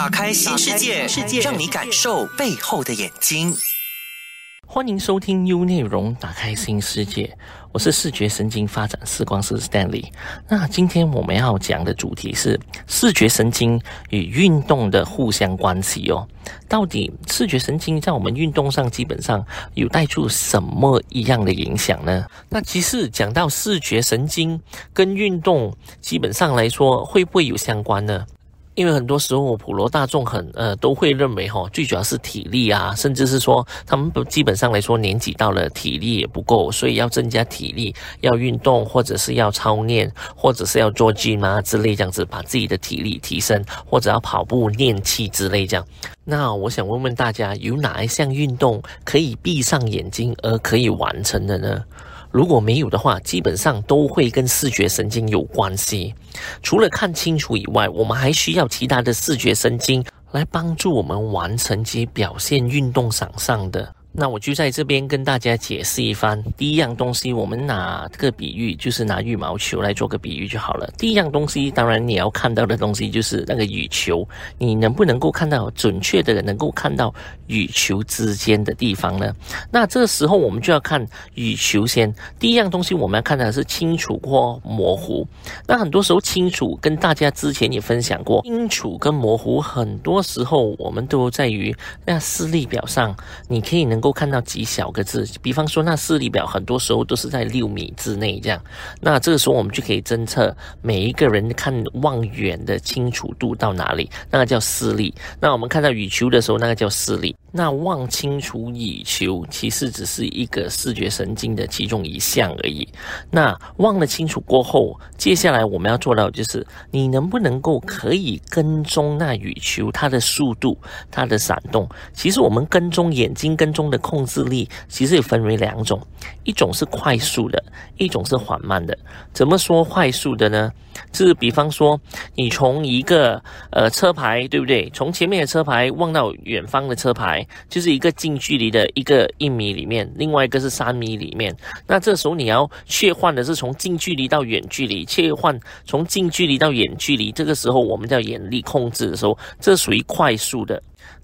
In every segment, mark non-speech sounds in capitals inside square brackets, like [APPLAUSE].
打开新世界，世界让你感受背后的眼睛。欢迎收听 U 内容，打开新世界。我是视觉神经发展视光师 Stanley。那今天我们要讲的主题是视觉神经与运动的互相关系哦。到底视觉神经在我们运动上基本上有带出什么一样的影响呢？那其实讲到视觉神经跟运动，基本上来说会不会有相关呢？因为很多时候普罗大众很呃都会认为哈，最主要是体力啊，甚至是说他们基本上来说年纪到了体力也不够，所以要增加体力，要运动或者是要操练，或者是要做 gym 啊之类这样子，把自己的体力提升，或者要跑步练气之类这样。那我想问问大家，有哪一项运动可以闭上眼睛而可以完成的呢？如果没有的话，基本上都会跟视觉神经有关系。除了看清楚以外，我们还需要其他的视觉神经来帮助我们完成及表现运动场上的。那我就在这边跟大家解释一番。第一样东西，我们拿个比喻，就是拿羽毛球来做个比喻就好了。第一样东西，当然你要看到的东西就是那个羽球，你能不能够看到准确的能够看到羽球之间的地方呢？那这时候我们就要看羽球先。第一样东西我们要看的是清楚或模糊。那很多时候清楚，跟大家之前也分享过，清楚跟模糊，很多时候我们都在于那视力表上，你可以能。够看到极小个字，比方说那视力表，很多时候都是在六米之内这样。那这个时候我们就可以侦测每一个人看望远的清楚度到哪里，那个叫视力。那我们看到羽球的时候，那个叫视力。那望清楚羽球，其实只是一个视觉神经的其中一项而已。那望了清楚过后，接下来我们要做到就是，你能不能够可以跟踪那羽球它的速度、它的闪动？其实我们跟踪眼睛跟踪。的控制力其实也分为两种，一种是快速的，一种是缓慢的。怎么说快速的呢？就是比方说，你从一个呃车牌，对不对？从前面的车牌望到远方的车牌，就是一个近距离的一个一米里面，另外一个是三米里面。那这时候你要切换的是从近距离到远距离，切换从近距离到远距离。这个时候我们叫眼力控制的时候，这属于快速的。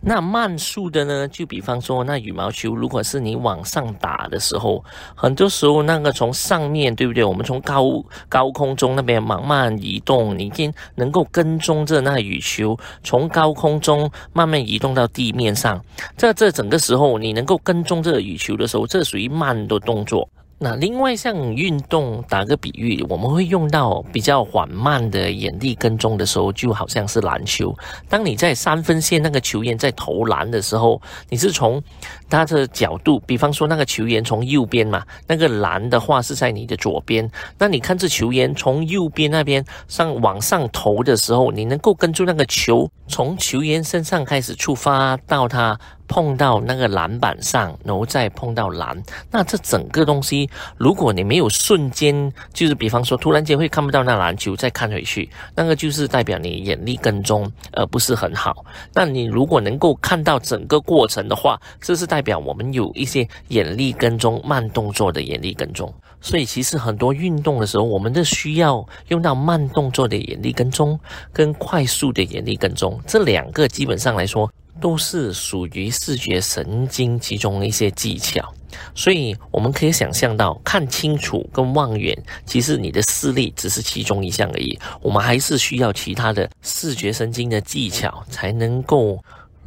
那慢速的呢？就比方说，那羽毛球，如果是你往上打的时候，很多时候那个从上面对不对？我们从高高空中那边慢慢移动，你经能够跟踪着那羽球从高空中慢慢移动到地面上。在这整个时候，你能够跟踪这个羽球的时候，这属于慢的动作。那另外像运动，打个比喻，我们会用到比较缓慢的眼力跟踪的时候，就好像是篮球。当你在三分线那个球员在投篮的时候，你是从他的角度，比方说那个球员从右边嘛，那个篮的话是在你的左边。那你看这球员从右边那边上往上投的时候，你能够跟住那个球从球员身上开始出发到他。碰到那个篮板上，然后再碰到篮，那这整个东西，如果你没有瞬间，就是比方说突然间会看不到那篮球，再看回去，那个就是代表你眼力跟踪，而不是很好。那你如果能够看到整个过程的话，这是代表我们有一些眼力跟踪慢动作的眼力跟踪。所以其实很多运动的时候，我们都需要用到慢动作的眼力跟踪，跟快速的眼力跟踪，这两个基本上来说。都是属于视觉神经其中的一些技巧，所以我们可以想象到，看清楚跟望远，其实你的视力只是其中一项而已。我们还是需要其他的视觉神经的技巧，才能够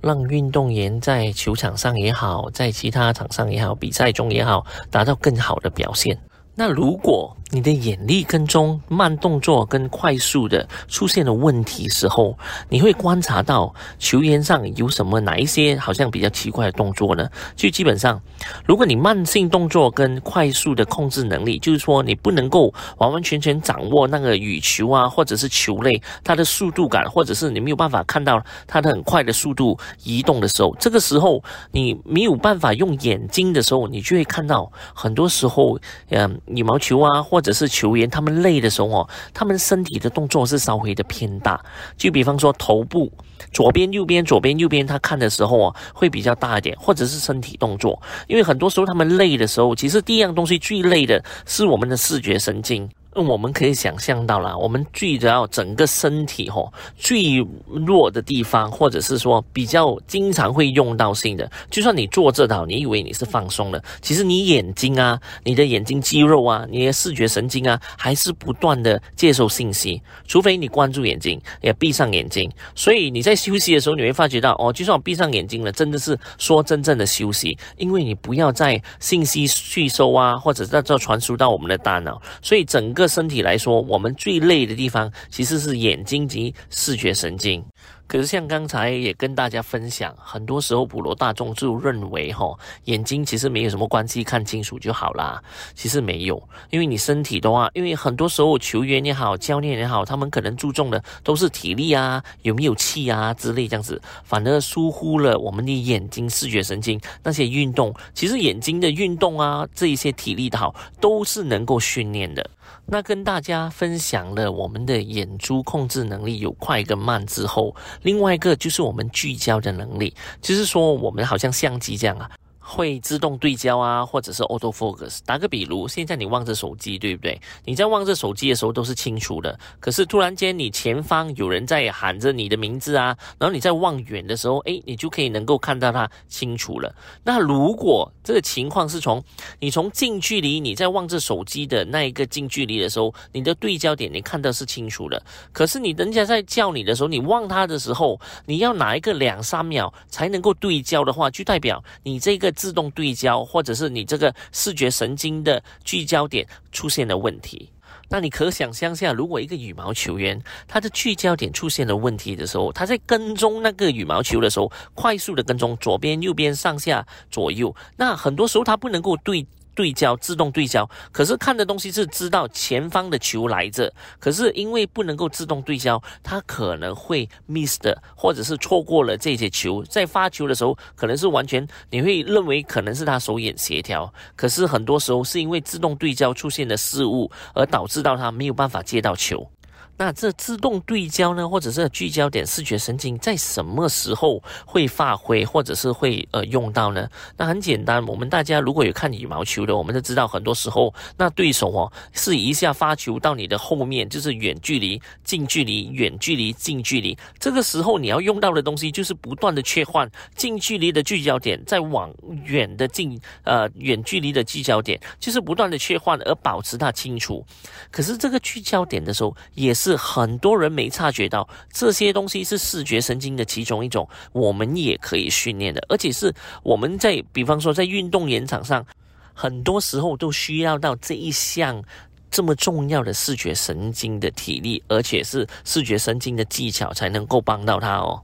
让运动员在球场上也好，在其他场上也好，比赛中也好，达到更好的表现。那如果你的眼力跟踪慢动作跟快速的出现了问题时候，你会观察到球员上有什么哪一些好像比较奇怪的动作呢？就基本上，如果你慢性动作跟快速的控制能力，就是说你不能够完完全全掌握那个羽球啊，或者是球类它的速度感，或者是你没有办法看到它的很快的速度移动的时候，这个时候你没有办法用眼睛的时候，你就会看到很多时候，嗯，羽毛球啊或或者是球员他们累的时候哦，他们身体的动作是稍微的偏大，就比方说头部左边、右边、左边、右边，他看的时候啊会比较大一点，或者是身体动作，因为很多时候他们累的时候，其实第一样东西最累的是我们的视觉神经。那我们可以想象到了，我们最主要整个身体吼最弱的地方，或者是说比较经常会用到性的，就算你坐这的，你以为你是放松了，其实你眼睛啊，你的眼睛肌肉啊，你的视觉神经啊，还是不断的接受信息。除非你关注眼睛，也闭上眼睛。所以你在休息的时候，你会发觉到哦，就算我闭上眼睛了，真的是说真正的休息，因为你不要再信息吸收啊，或者在这传输到我们的大脑，所以整个。个身体来说，我们最累的地方其实是眼睛及视觉神经。可是像刚才也跟大家分享，很多时候普罗大众就认为，哈，眼睛其实没有什么关系，看清楚就好啦。其实没有，因为你身体的话，因为很多时候球员也好，教练也好，他们可能注重的都是体力啊，有没有气啊之类这样子，反而疏忽了我们的眼睛视觉神经那些运动。其实眼睛的运动啊，这一些体力的好，都是能够训练的。那跟大家分享了我们的眼珠控制能力有快跟慢之后，另外一个就是我们聚焦的能力，就是说我们好像相机这样啊。会自动对焦啊，或者是 auto focus。打个比如，现在你望着手机，对不对？你在望着手机的时候都是清楚的，可是突然间你前方有人在喊着你的名字啊，然后你在望远的时候，诶，你就可以能够看到它清楚了。那如果这个情况是从你从近距离你在望着手机的那一个近距离的时候，你的对焦点你看到是清楚的，可是你人家在叫你的时候，你望他的时候，你要拿一个两三秒才能够对焦的话，就代表你这个。自动对焦，或者是你这个视觉神经的聚焦点出现了问题，那你可想象下，如果一个羽毛球员他的聚焦点出现了问题的时候，他在跟踪那个羽毛球的时候，快速的跟踪左边、右边、上下、左右，那很多时候他不能够对。对焦自动对焦，可是看的东西是知道前方的球来着，可是因为不能够自动对焦，他可能会 miss 的，或者是错过了这些球，在发球的时候可能是完全你会认为可能是他手眼协调，可是很多时候是因为自动对焦出现的失误而导致到他没有办法接到球。那这自动对焦呢，或者是聚焦点视觉神经在什么时候会发挥，或者是会呃用到呢？那很简单，我们大家如果有看羽毛球的，我们都知道，很多时候那对手哦是一下发球到你的后面，就是远距离、近距离、远距离、近距离。这个时候你要用到的东西就是不断的切换近距离的聚焦点，再往远的近呃远距离的聚焦点，就是不断的切换而保持它清楚。可是这个聚焦点的时候也也。是很多人没察觉到这些东西是视觉神经的其中一种，我们也可以训练的，而且是我们在比方说在运动演场上，很多时候都需要到这一项这么重要的视觉神经的体力，而且是视觉神经的技巧才能够帮到他哦。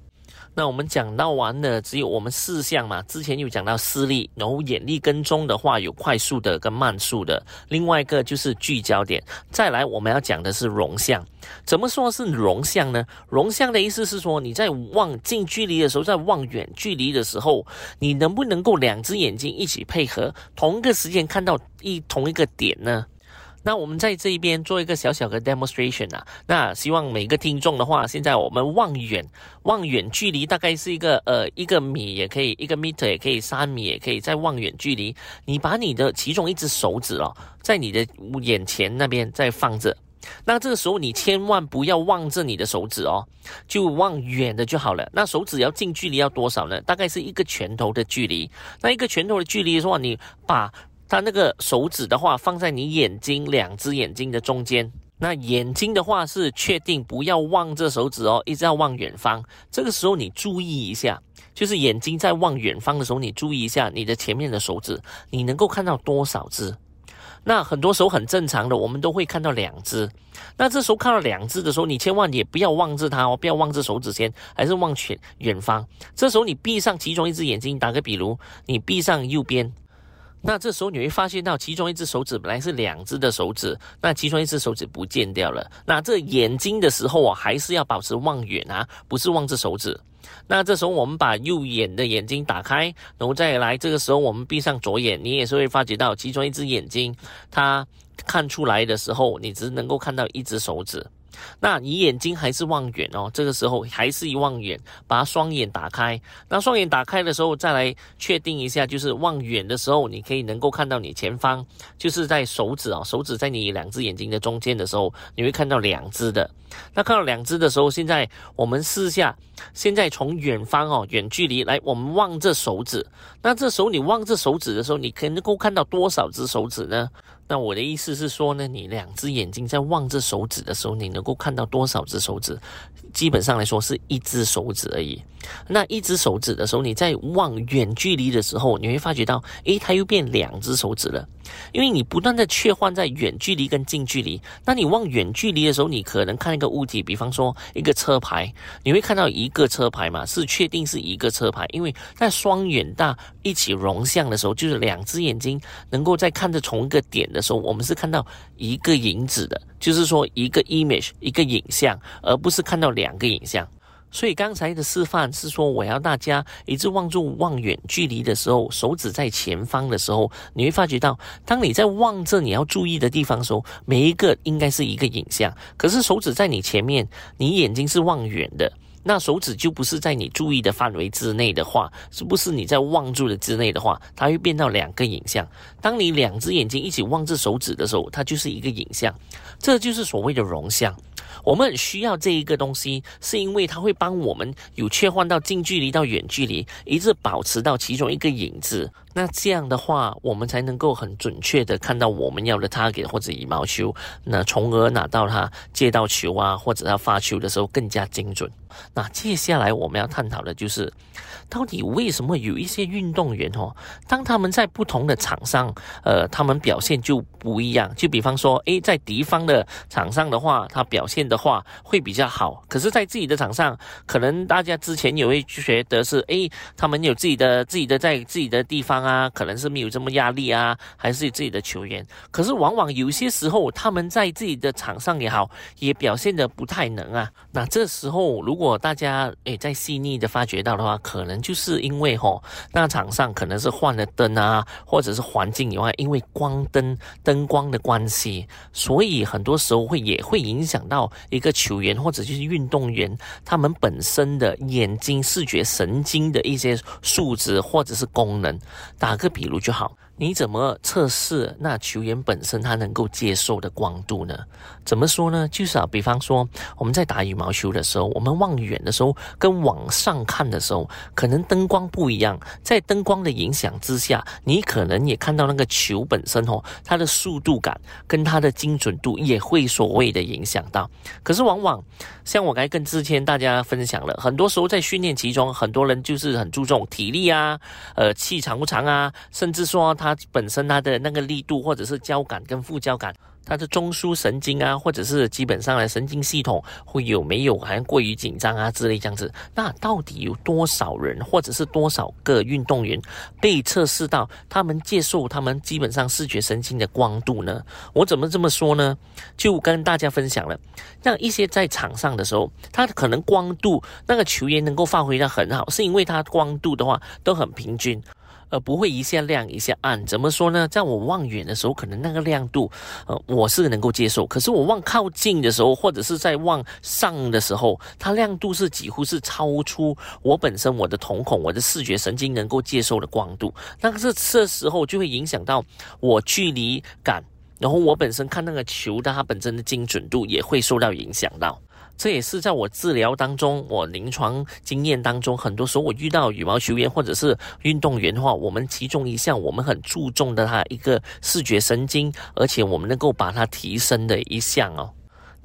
那我们讲到完的只有我们四项嘛，之前有讲到视力，然后眼力跟踪的话有快速的跟慢速的，另外一个就是聚焦点，再来我们要讲的是容像。怎么说是容像呢？容像的意思是说你在望近距离的时候，在望远距离的时候，你能不能够两只眼睛一起配合，同一个时间看到一同一个点呢？那我们在这一边做一个小小的 demonstration 啊，那希望每个听众的话，现在我们望远，望远距离大概是一个呃一个米也可以，一个 meter 也可以，三米也可以，在望远距离，你把你的其中一只手指哦，在你的眼前那边再放着，那这个时候你千万不要望着你的手指哦，就望远的就好了。那手指要近距离要多少呢？大概是一个拳头的距离。那一个拳头的距离的话，你把它那个手指的话，放在你眼睛两只眼睛的中间。那眼睛的话是确定不要望这手指哦，一直要望远方。这个时候你注意一下，就是眼睛在望远方的时候，你注意一下你的前面的手指，你能够看到多少只？那很多时候很正常的，我们都会看到两只。那这时候看到两只的时候，你千万也不要望着它哦，不要望着手指先，还是望全远方。这时候你闭上其中一只眼睛，打个比如，你闭上右边。那这时候你会发现到，其中一只手指本来是两只的手指，那其中一只手指不见掉了。那这眼睛的时候啊，还是要保持望远啊，不是望这手指。那这时候我们把右眼的眼睛打开，然后再来，这个时候我们闭上左眼，你也是会发觉到其中一只眼睛它看出来的时候，你只能够看到一只手指。那你眼睛还是望远哦，这个时候还是一望远，把双眼打开。那双眼打开的时候，再来确定一下，就是望远的时候，你可以能够看到你前方，就是在手指啊，手指在你两只眼睛的中间的时候，你会看到两只的。那看到两只的时候，现在我们试下，现在从远方哦，远距离来，我们望这手指。那这时候你望这手指的时候，你可能够看到多少只手指呢？那我的意思是说呢，你两只眼睛在望这手指的时候，你能够看到多少只手指？基本上来说是一只手指而已。那一只手指的时候，你在望远距离的时候，你会发觉到，诶，它又变两只手指了。因为你不断的切换在远距离跟近距离，那你望远距离的时候，你可能看一个物体，比方说一个车牌，你会看到一个车牌嘛，是确定是一个车牌，因为在双远大一起融像的时候，就是两只眼睛能够在看着同一个点的时候，我们是看到一个影子的，就是说一个 image 一个影像，而不是看到两个影像。所以刚才的示范是说，我要大家一直望住望远距离的时候，手指在前方的时候，你会发觉到，当你在望着你要注意的地方的时候，每一个应该是一个影像。可是手指在你前面，你眼睛是望远的，那手指就不是在你注意的范围之内的话，是不是你在望住的之内的话，它会变到两个影像。当你两只眼睛一起望着手指的时候，它就是一个影像，这就是所谓的融像。我们很需要这一个东西，是因为它会帮我们有切换到近距离到远距离，一直保持到其中一个影子。那这样的话，我们才能够很准确的看到我们要的 target 或者羽毛球，那从而拿到它接到球啊，或者他发球的时候更加精准。那接下来我们要探讨的就是，到底为什么有一些运动员哦，当他们在不同的场上，呃，他们表现就不一样。就比方说，诶，在敌方的场上的话，他表现的话会比较好；可是，在自己的场上，可能大家之前也会觉得是，诶，他们有自己的自己的在自己的地方。啊，可能是没有这么压力啊，还是自己的球员。可是往往有些时候，他们在自己的场上也好，也表现的不太能啊。那这时候，如果大家诶在细腻的发觉到的话，可能就是因为吼，那场上可能是换了灯啊，或者是环境以外，因为光灯灯光的关系，所以很多时候会也会影响到一个球员或者就是运动员他们本身的眼睛视觉神经的一些素质或者是功能。打个比如就好。你怎么测试那球员本身他能够接受的光度呢？怎么说呢？就是啊，比方说我们在打羽毛球的时候，我们望远的时候跟往上看的时候，可能灯光不一样。在灯光的影响之下，你可能也看到那个球本身哦，它的速度感跟它的精准度也会所谓的影响到。可是往往像我刚才跟之前大家分享了，很多时候在训练其中，很多人就是很注重体力啊，呃，气长不长啊，甚至说他。它本身它的那个力度，或者是交感跟副交感，它的中枢神经啊，或者是基本上的神经系统会有没有好像过于紧张啊之类这样子？那到底有多少人，或者是多少个运动员被测试到他们接受他们基本上视觉神经的光度呢？我怎么这么说呢？就跟大家分享了，那一些在场上的时候，他可能光度那个球员能够发挥的很好，是因为他光度的话都很平均。而不会一下亮一下暗，怎么说呢？在我望远的时候，可能那个亮度，呃，我是能够接受。可是我望靠近的时候，或者是在望上的时候，它亮度是几乎是超出我本身我的瞳孔、我的视觉神经能够接受的光度。那个是这时候就会影响到我距离感，然后我本身看那个球的它本身的精准度也会受到影响到。这也是在我治疗当中，我临床经验当中，很多时候我遇到羽毛球员或者是运动员的话，我们其中一项我们很注重的它一个视觉神经，而且我们能够把它提升的一项哦。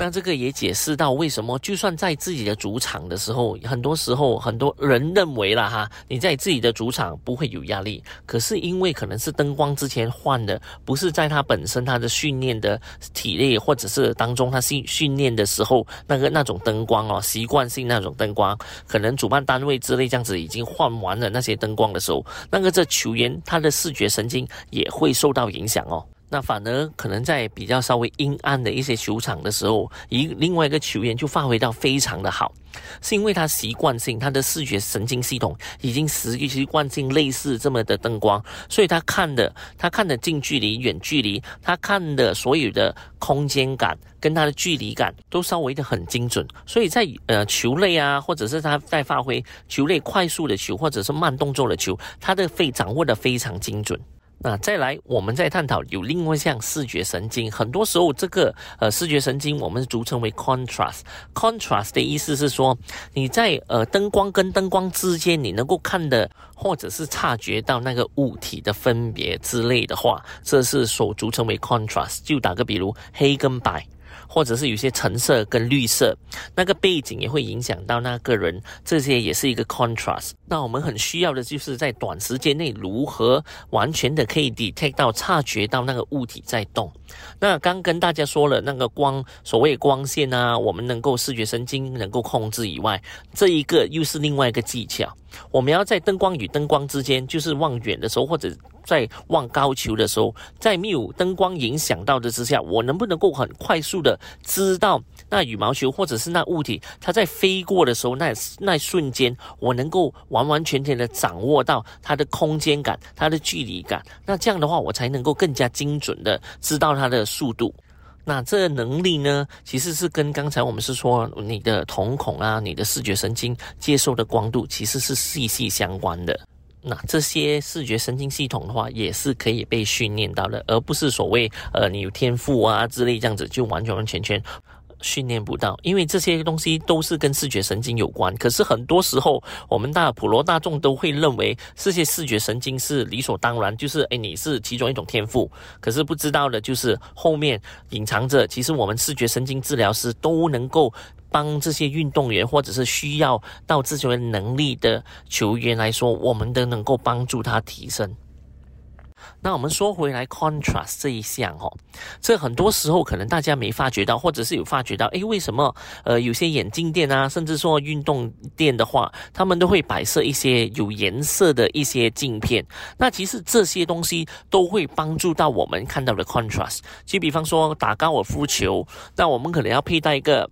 那这个也解释到为什么，就算在自己的主场的时候，很多时候很多人认为了哈，你在自己的主场不会有压力。可是因为可能是灯光之前换的，不是在他本身他的训练的体力或者是当中他训训练的时候那个那种灯光哦，习惯性那种灯光，可能主办单位之类这样子已经换完了那些灯光的时候，那个这球员他的视觉神经也会受到影响哦。那反而可能在比较稍微阴暗的一些球场的时候，一另外一个球员就发挥到非常的好，是因为他习惯性他的视觉神经系统已经习习惯性类似这么的灯光，所以他看的他看的近距离、远距离，他看的所有的空间感跟他的距离感都稍微的很精准，所以在呃球类啊，或者是他在发挥球类快速的球或者是慢动作的球，他的非掌握的非常精准。那再来，我们再探讨有另外一项视觉神经。很多时候，这个呃视觉神经我们俗称为 contrast。contrast 的意思是说，你在呃灯光跟灯光之间，你能够看的或者是察觉到那个物体的分别之类的话，这是所俗称为 contrast。就打个比如，黑跟白。或者是有些橙色跟绿色，那个背景也会影响到那个人，这些也是一个 contrast。那我们很需要的就是在短时间内如何完全的可以 detect 到、察觉到那个物体在动。那刚跟大家说了那个光，所谓光线啊，我们能够视觉神经能够控制以外，这一个又是另外一个技巧。我们要在灯光与灯光之间，就是望远的时候或者。在望高球的时候，在没有灯光影响到的之下，我能不能够很快速的知道那羽毛球或者是那物体它在飞过的时候，那那瞬间，我能够完完全全的掌握到它的空间感、它的距离感。那这样的话，我才能够更加精准的知道它的速度。那这能力呢，其实是跟刚才我们是说你的瞳孔啊、你的视觉神经接受的光度，其实是息息相关的。那这些视觉神经系统的话，也是可以被训练到的，而不是所谓呃你有天赋啊之类这样子就完全完全全训练不到，因为这些东西都是跟视觉神经有关。可是很多时候，我们大普罗大众都会认为这些视觉神经是理所当然，就是诶你是其中一种天赋。可是不知道的就是后面隐藏着，其实我们视觉神经治疗师都能够。帮这些运动员或者是需要到这些能力的球员来说，我们都能够帮助他提升。那我们说回来，contrast 这一项哦，这很多时候可能大家没发觉到，或者是有发觉到，诶，为什么呃有些眼镜店啊，甚至说运动店的话，他们都会摆设一些有颜色的一些镜片？那其实这些东西都会帮助到我们看到的 contrast。就比方说打高尔夫球，那我们可能要佩戴一个。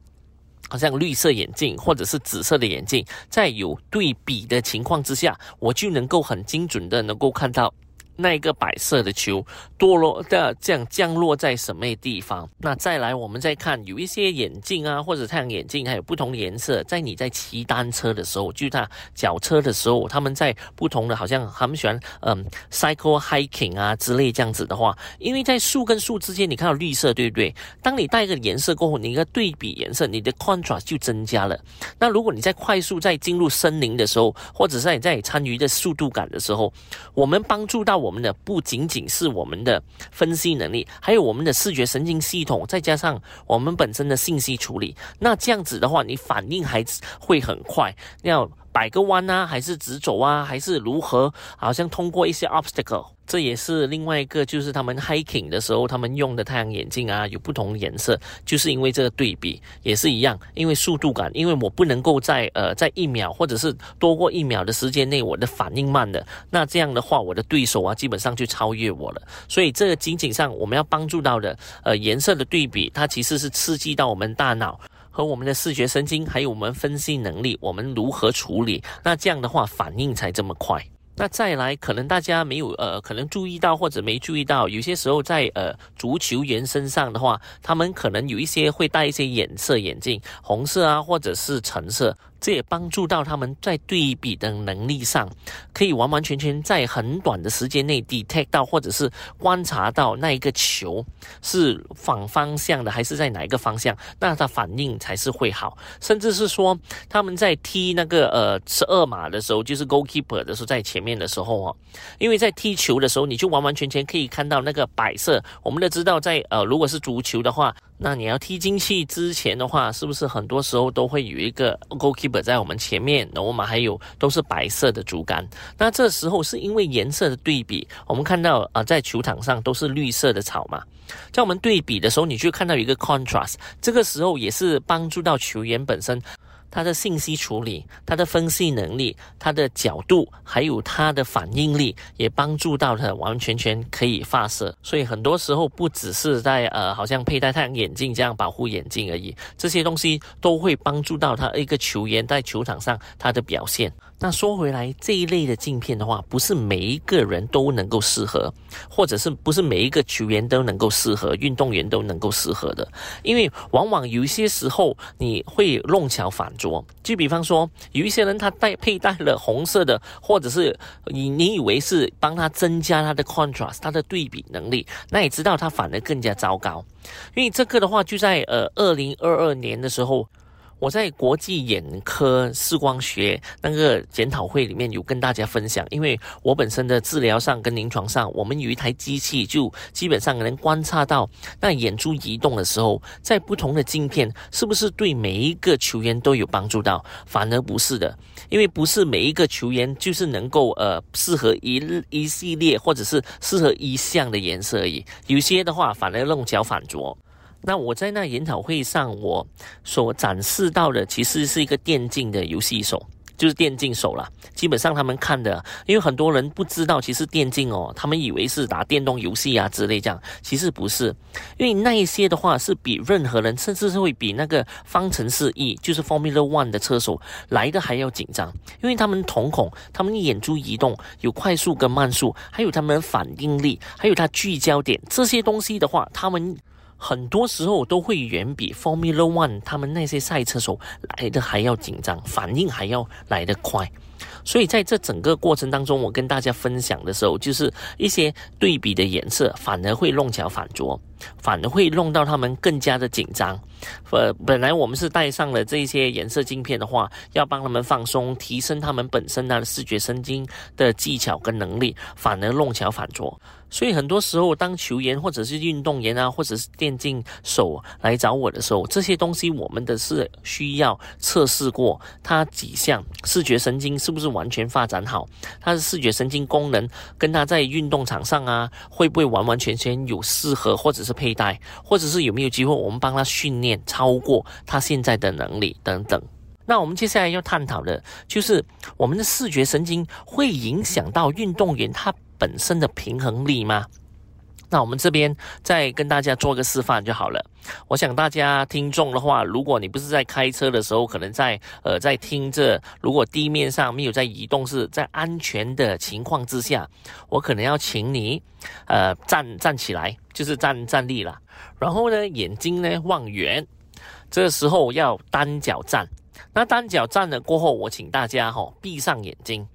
好像绿色眼镜或者是紫色的眼镜，在有对比的情况之下，我就能够很精准的能够看到。那一个白色的球堕落的这样降落在什么地方？那再来，我们再看有一些眼镜啊，或者太阳眼镜，还有不同的颜色。在你在骑单车的时候，就他脚车的时候，他们在不同的，好像他们喜欢嗯，cycle hiking 啊之类这样子的话，因为在树跟树之间，你看到绿色，对不对？当你带一个颜色过后，你一个对比颜色，你的 contrast 就增加了。那如果你在快速在进入森林的时候，或者是你在参与的速度感的时候，我们帮助到我。我们的不仅仅是我们的分析能力，还有我们的视觉神经系统，再加上我们本身的信息处理。那这样子的话，你反应还会很快。要摆个弯啊，还是直走啊，还是如何？好像通过一些 obstacle。这也是另外一个，就是他们 hiking 的时候，他们用的太阳眼镜啊，有不同颜色，就是因为这个对比也是一样，因为速度感，因为我不能够在呃在一秒或者是多过一秒的时间内，我的反应慢的，那这样的话，我的对手啊，基本上就超越我了。所以这个仅仅上我们要帮助到的，呃，颜色的对比，它其实是刺激到我们大脑和我们的视觉神经，还有我们分析能力，我们如何处理，那这样的话反应才这么快。那再来，可能大家没有呃，可能注意到或者没注意到，有些时候在呃足球员身上的话，他们可能有一些会戴一些颜色眼镜，红色啊，或者是橙色。这也帮助到他们在对比的能力上，可以完完全全在很短的时间内 detect 到，或者是观察到那一个球是反方向的，还是在哪一个方向，那他反应才是会好。甚至是说他们在踢那个呃十二码的时候，就是 goalkeeper 的时候，在前面的时候哦，因为在踢球的时候，你就完完全全可以看到那个摆设。我们都知道，在呃如果是足球的话。那你要踢进去之前的话，是不是很多时候都会有一个 goalkeeper 在我们前面？那我们还有都是白色的竹竿。那这时候是因为颜色的对比，我们看到啊，在球场上都是绿色的草嘛。在我们对比的时候，你就看到一个 contrast。这个时候也是帮助到球员本身。它的信息处理、它的分析能力、它的角度，还有它的反应力，也帮助到他完完全全可以发射。所以很多时候不只是在呃，好像佩戴太阳眼镜这样保护眼睛而已，这些东西都会帮助到他一个球员在球场上他的表现。那说回来，这一类的镜片的话，不是每一个人都能够适合，或者是不是每一个球员都能够适合，运动员都能够适合的，因为往往有一些时候你会弄巧反着。就比方说，有一些人他戴佩戴了红色的，或者是你你以为是帮他增加他的 contrast，他的对比能力，那你知道他反而更加糟糕。因为这个的话，就在呃二零二二年的时候。我在国际眼科视光学那个检讨会里面有跟大家分享，因为我本身的治疗上跟临床上，我们有一台机器，就基本上能观察到那眼珠移动的时候，在不同的镜片是不是对每一个球员都有帮助到？反而不是的，因为不是每一个球员就是能够呃适合一一系列或者是适合一项的颜色而已，有些的话反而弄巧反拙。那我在那研讨会上，我所展示到的其实是一个电竞的游戏手，就是电竞手啦。基本上他们看的，因为很多人不知道，其实电竞哦，他们以为是打电动游戏啊之类这样，其实不是。因为那一些的话是比任何人，甚至是会比那个方程式 E，就是 Formula One 的车手来的还要紧张，因为他们瞳孔、他们眼珠移动有快速跟慢速，还有他们的反应力，还有他聚焦点这些东西的话，他们。很多时候都会远比 Formula One 他们那些赛车手来的还要紧张，反应还要来得快。所以在这整个过程当中，我跟大家分享的时候，就是一些对比的颜色，反而会弄巧反拙，反而会弄到他们更加的紧张。呃，本来我们是带上了这些颜色镜片的话，要帮他们放松，提升他们本身的视觉神经的技巧跟能力，反而弄巧反拙。所以很多时候，当球员或者是运动员啊，或者是电竞手来找我的时候，这些东西我们的是需要测试过他几项视觉神经是不是完全发展好，他的视觉神经功能跟他在运动场上啊，会不会完完全全有适合或者佩戴，或者是有没有机会我们帮他训练超过他现在的能力等等。那我们接下来要探讨的就是我们的视觉神经会影响到运动员他。本身的平衡力吗？那我们这边再跟大家做个示范就好了。我想大家听众的话，如果你不是在开车的时候，可能在呃在听着，如果地面上没有在移动，是在安全的情况之下，我可能要请你呃站站起来，就是站站立了。然后呢，眼睛呢望远，这时候要单脚站。那单脚站了过后，我请大家哈闭上眼睛。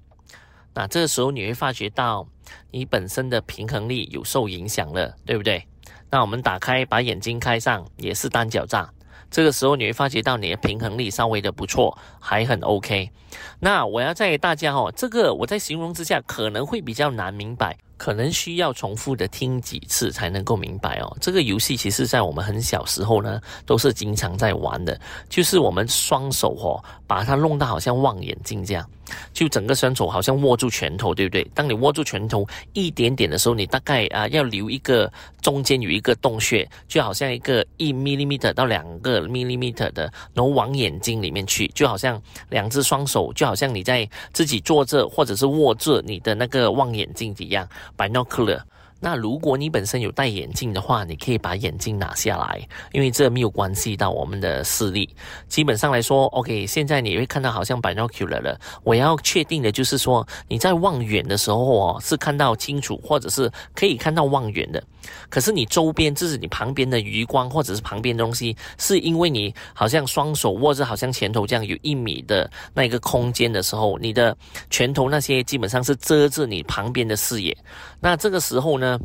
那这个时候你会发觉到。你本身的平衡力有受影响了，对不对？那我们打开，把眼睛开上，也是单脚站。这个时候你会发觉到你的平衡力稍微的不错，还很 OK。那我要在大家哦，这个我在形容之下可能会比较难明白。可能需要重复的听几次才能够明白哦。这个游戏其实，在我们很小时候呢，都是经常在玩的。就是我们双手哦，把它弄到好像望远镜这样，就整个双手好像握住拳头，对不对？当你握住拳头一点点的时候，你大概啊要留一个中间有一个洞穴，就好像一个一 millimeter 到两个 millimeter 的，然后往眼睛里面去，就好像两只双手，就好像你在自己坐着或者是握着你的那个望远镜一样。binocular。那如果你本身有戴眼镜的话，你可以把眼镜拿下来，因为这没有关系到我们的视力。基本上来说，OK，现在你会看到好像 binocular 了。我要确定的就是说，你在望远的时候哦，是看到清楚，或者是可以看到望远的。可是你周边，就是你旁边的余光或者是旁边东西，是因为你好像双手握着，好像拳头这样有一米的那个空间的时候，你的拳头那些基本上是遮着你旁边的视野。那这个时候呢？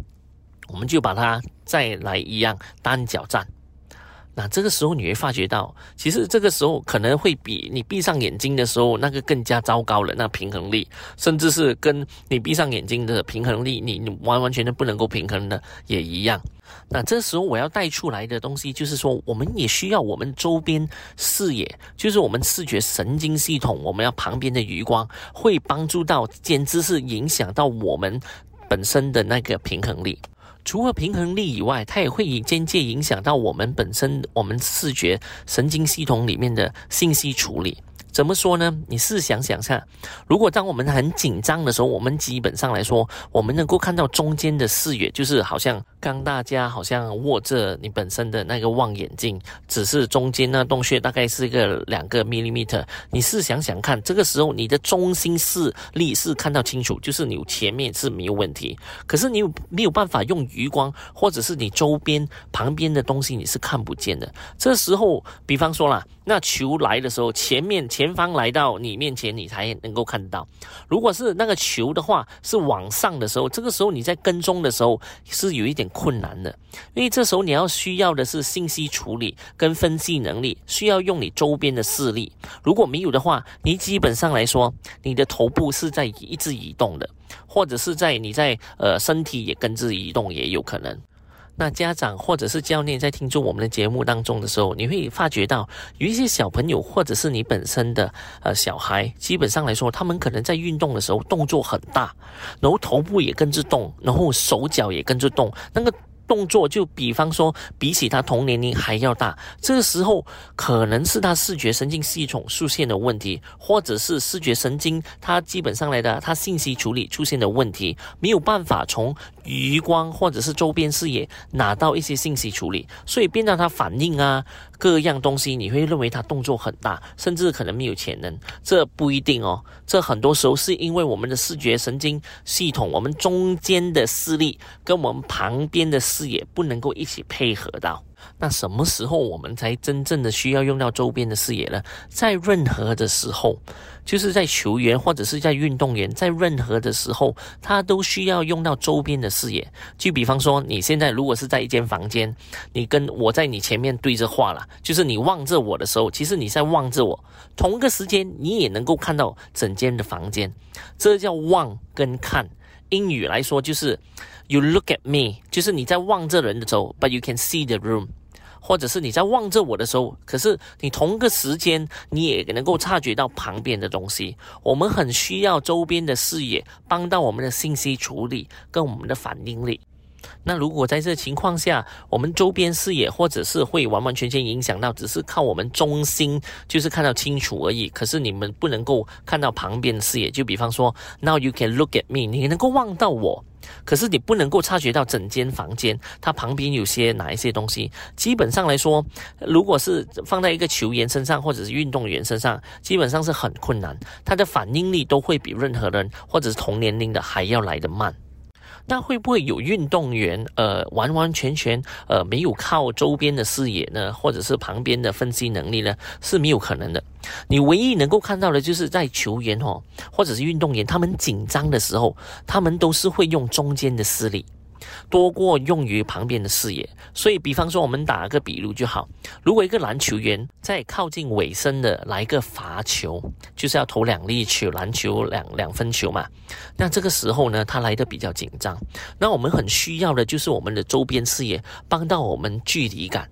我们就把它再来一样单脚站，那这个时候你会发觉到，其实这个时候可能会比你闭上眼睛的时候那个更加糟糕了。那平衡力，甚至是跟你闭上眼睛的平衡力，你完完全全不能够平衡的也一样。那这时候我要带出来的东西，就是说，我们也需要我们周边视野，就是我们视觉神经系统，我们要旁边的余光会帮助到，简直是影响到我们本身的那个平衡力。除了平衡力以外，它也会以间接影响到我们本身我们视觉神经系统里面的信息处理。怎么说呢？你试想想看，如果当我们很紧张的时候，我们基本上来说，我们能够看到中间的视野，就是好像刚大家好像握着你本身的那个望远镜，只是中间那洞穴大概是一个两个 millimeter。你试想想看，这个时候你的中心视力是看到清楚，就是你前面是没有问题。可是你没有办法用余光，或者是你周边旁边的东西你是看不见的。这时候，比方说啦，那球来的时候，前面前。方来到你面前，你才能够看到。如果是那个球的话，是往上的时候，这个时候你在跟踪的时候是有一点困难的，因为这时候你要需要的是信息处理跟分析能力，需要用你周边的视力。如果没有的话，你基本上来说，你的头部是在一直移动的，或者是在你在呃身体也跟着移动，也有可能。那家长或者是教练在听众我们的节目当中的时候，你会发觉到有一些小朋友或者是你本身的呃小孩，基本上来说，他们可能在运动的时候动作很大，然后头部也跟着动，然后手脚也跟着动，那个。动作就比方说，比起他同年龄还要大，这个时候可能是他视觉神经系统出现的问题，或者是视觉神经它基本上来的，它信息处理出现的问题，没有办法从余光或者是周边视野拿到一些信息处理，所以变让他反应啊。各样东西你会认为他动作很大，甚至可能没有潜能，这不一定哦。这很多时候是因为我们的视觉神经系统，我们中间的视力跟我们旁边的视野不能够一起配合到。那什么时候我们才真正的需要用到周边的视野呢？在任何的时候，就是在球员或者是在运动员，在任何的时候，他都需要用到周边的视野。就比方说，你现在如果是在一间房间，你跟我在你前面对着话了，就是你望着我的时候，其实你在望着我，同个时间你也能够看到整间的房间，这叫望跟看。英语来说就是 you look at me，就是你在望着人的时候，but you can see the room。或者是你在望着我的时候，可是你同个时间你也能够察觉到旁边的东西。我们很需要周边的视野，帮到我们的信息处理跟我们的反应力。那如果在这情况下，我们周边视野或者是会完完全全影响到，只是靠我们中心就是看到清楚而已。可是你们不能够看到旁边的视野。就比方说，Now you can look at me，你能够望到我。可是你不能够察觉到整间房间它旁边有些哪一些东西。基本上来说，如果是放在一个球员身上或者是运动员身上，基本上是很困难，他的反应力都会比任何人或者是同年龄的还要来得慢。那会不会有运动员，呃，完完全全，呃，没有靠周边的视野呢，或者是旁边的分析能力呢？是没有可能的。你唯一能够看到的，就是在球员哦，或者是运动员，他们紧张的时候，他们都是会用中间的视力。多过用于旁边的视野，所以比方说，我们打个比如就好。如果一个篮球员在靠近尾声的来个罚球，就是要投两粒球，篮球两两分球嘛。那这个时候呢，他来的比较紧张。那我们很需要的就是我们的周边视野，帮到我们距离感。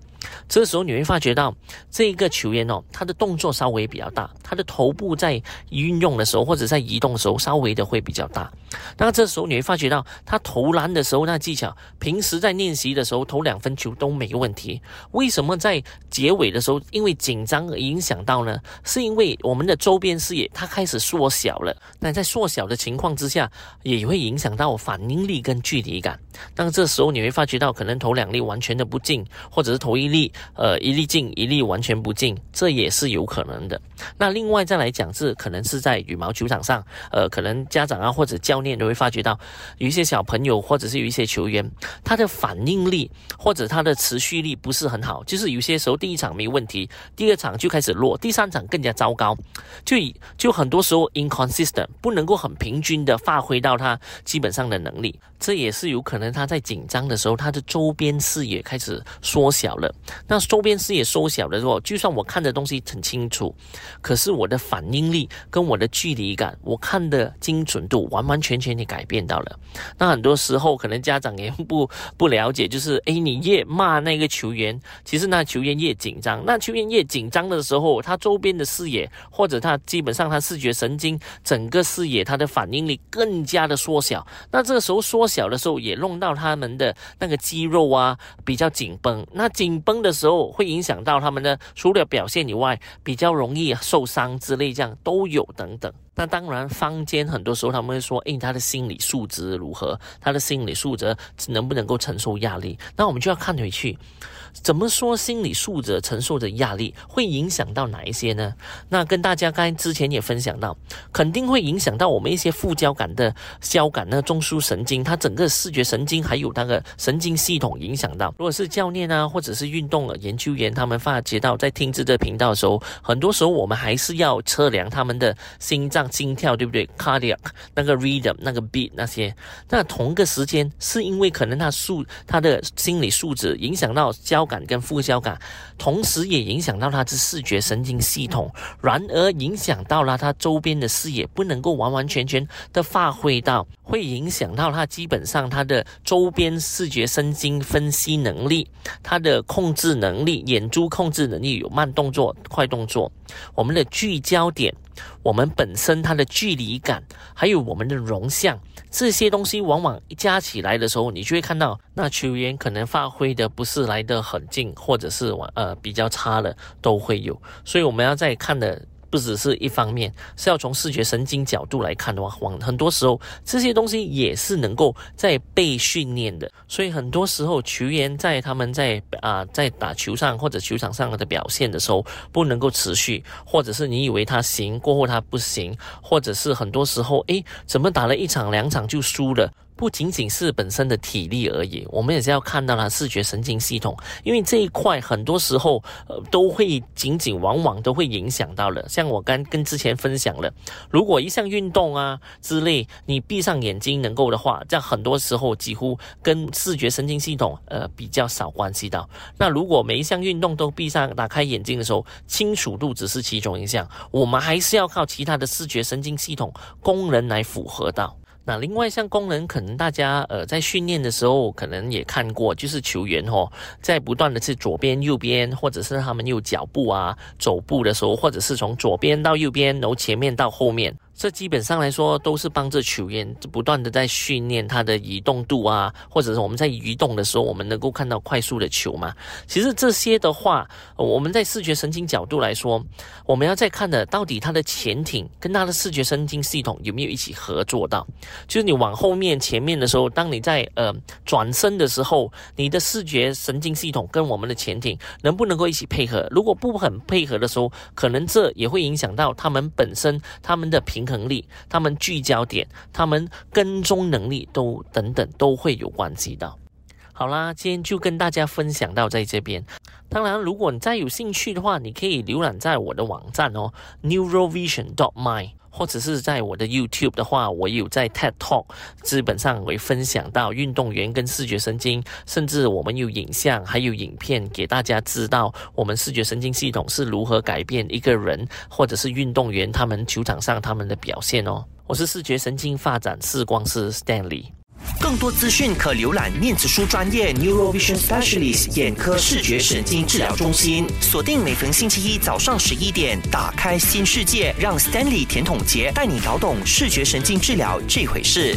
这时候你会发觉到，这个球员哦，他的动作稍微比较大，他的头部在运用的时候或者在移动的时候，稍微的会比较大。那这时候你会发觉到，他投篮的时候那技巧，平时在练习的时候投两分球都没问题。为什么在结尾的时候，因为紧张而影响到呢？是因为我们的周边视野它开始缩小了。那在缩小的情况之下，也会影响到反应力跟距离感。那这时候你会发觉到，可能投两粒完全的不进，或者是投一粒，呃，一粒进，一粒完全不进，这也是有可能的。那另外再来讲，是可能是在羽毛球场上，呃，可能家长啊或者教练都会发觉到，有一些小朋友或者是有一些球员，他的反应力或者他的持续力不是很好，就是有些时候第一场没问题，第二场就开始落，第三场更加糟糕，就就很多时候 inconsistent，不能够很平均的发挥到他基本上的能力，这也是有可能他在紧张的时候，他的周边视野开始缩小了。那周边视野缩小的时候，就算我看的东西很清楚，可是我的反应力跟我的距离感，我看的精准度完完全全的改变到了。那很多时候可能家长也不 [LAUGHS] 不了解，就是诶，你越骂那个球员，其实那球员越紧张。那球员越紧张的时候，他周边的视野或者他基本上他视觉神经整个视野，他的反应力更加的缩小。那这个时候缩小的时候，也弄到他们的那个肌肉啊比较紧绷。那紧绷的时候会影响到他们的除了表现以外，比较容易受伤之类，这样都有等等。那当然，坊间很多时候他们会说，诶，他的心理素质如何？他的心理素质能不能够承受压力？那我们就要看回去，怎么说心理素质承受的压力会影响到哪一些呢？那跟大家刚才之前也分享到，肯定会影响到我们一些副交感的交感，那中枢神经，它整个视觉神经还有那个神经系统影响到。如果是教练啊，或者是运动研究员，他们发觉到在听这个频道的时候，很多时候我们还是要测量他们的心脏。心跳对不对？Cardiac 那个 rhythm 那个 beat 那些，那同个时间是因为可能他素他的心理素质影响到交感跟副交感，同时也影响到他的视觉神经系统，然而影响到了他周边的视野不能够完完全全的发挥到，会影响到他基本上他的周边视觉神经分析能力，他的控制能力，眼珠控制能力有慢动作、快动作，我们的聚焦点。我们本身它的距离感，还有我们的容像，这些东西往往一加起来的时候，你就会看到那球员可能发挥的不是来得很近，或者是呃比较差的都会有，所以我们要在看的。不只是一方面，是要从视觉神经角度来看的话，往很多时候这些东西也是能够在被训练的。所以很多时候球员在他们在啊在打球上或者球场上的表现的时候，不能够持续，或者是你以为他行过后他不行，或者是很多时候诶，怎么打了一场两场就输了。不仅仅是本身的体力而已，我们也是要看到它视觉神经系统，因为这一块很多时候呃都会仅仅往往都会影响到了。像我刚跟之前分享了，如果一项运动啊之类，你闭上眼睛能够的话，这样很多时候几乎跟视觉神经系统呃比较少关系到。那如果每一项运动都闭上打开眼睛的时候，清楚度只是其中一项，我们还是要靠其他的视觉神经系统功能来符合到。那另外一项功能，可能大家呃在训练的时候可能也看过，就是球员哦，在不断的去左边、右边，或者是他们有脚步啊、走步的时候，或者是从左边到右边，然后前面到后面。这基本上来说都是帮着球员不断的在训练他的移动度啊，或者是我们在移动的时候，我们能够看到快速的球嘛。其实这些的话，我们在视觉神经角度来说，我们要再看的到底它的潜艇跟它的视觉神经系统有没有一起合作到。就是你往后面、前面的时候，当你在呃转身的时候，你的视觉神经系统跟我们的潜艇能不能够一起配合？如果不很配合的时候，可能这也会影响到他们本身他们的平。能力，他们聚焦点，他们跟踪能力都等等都会有关系的。好啦，今天就跟大家分享到在这边。当然，如果你再有兴趣的话，你可以浏览在我的网站哦，neurovision dot my。或者是在我的 YouTube 的话，我有在 TED Talk，基本上会分享到运动员跟视觉神经，甚至我们有影像还有影片给大家知道，我们视觉神经系统是如何改变一个人或者是运动员他们球场上他们的表现哦。我是视觉神经发展视光师 Stanley。更多资讯可浏览念子书专业 Neurovision Specialist 眼科视觉神经治疗中心。锁定每逢星期一早上十一点，打开新世界，让 Stanley 甜筒杰带你搞懂视觉神经治疗这回事。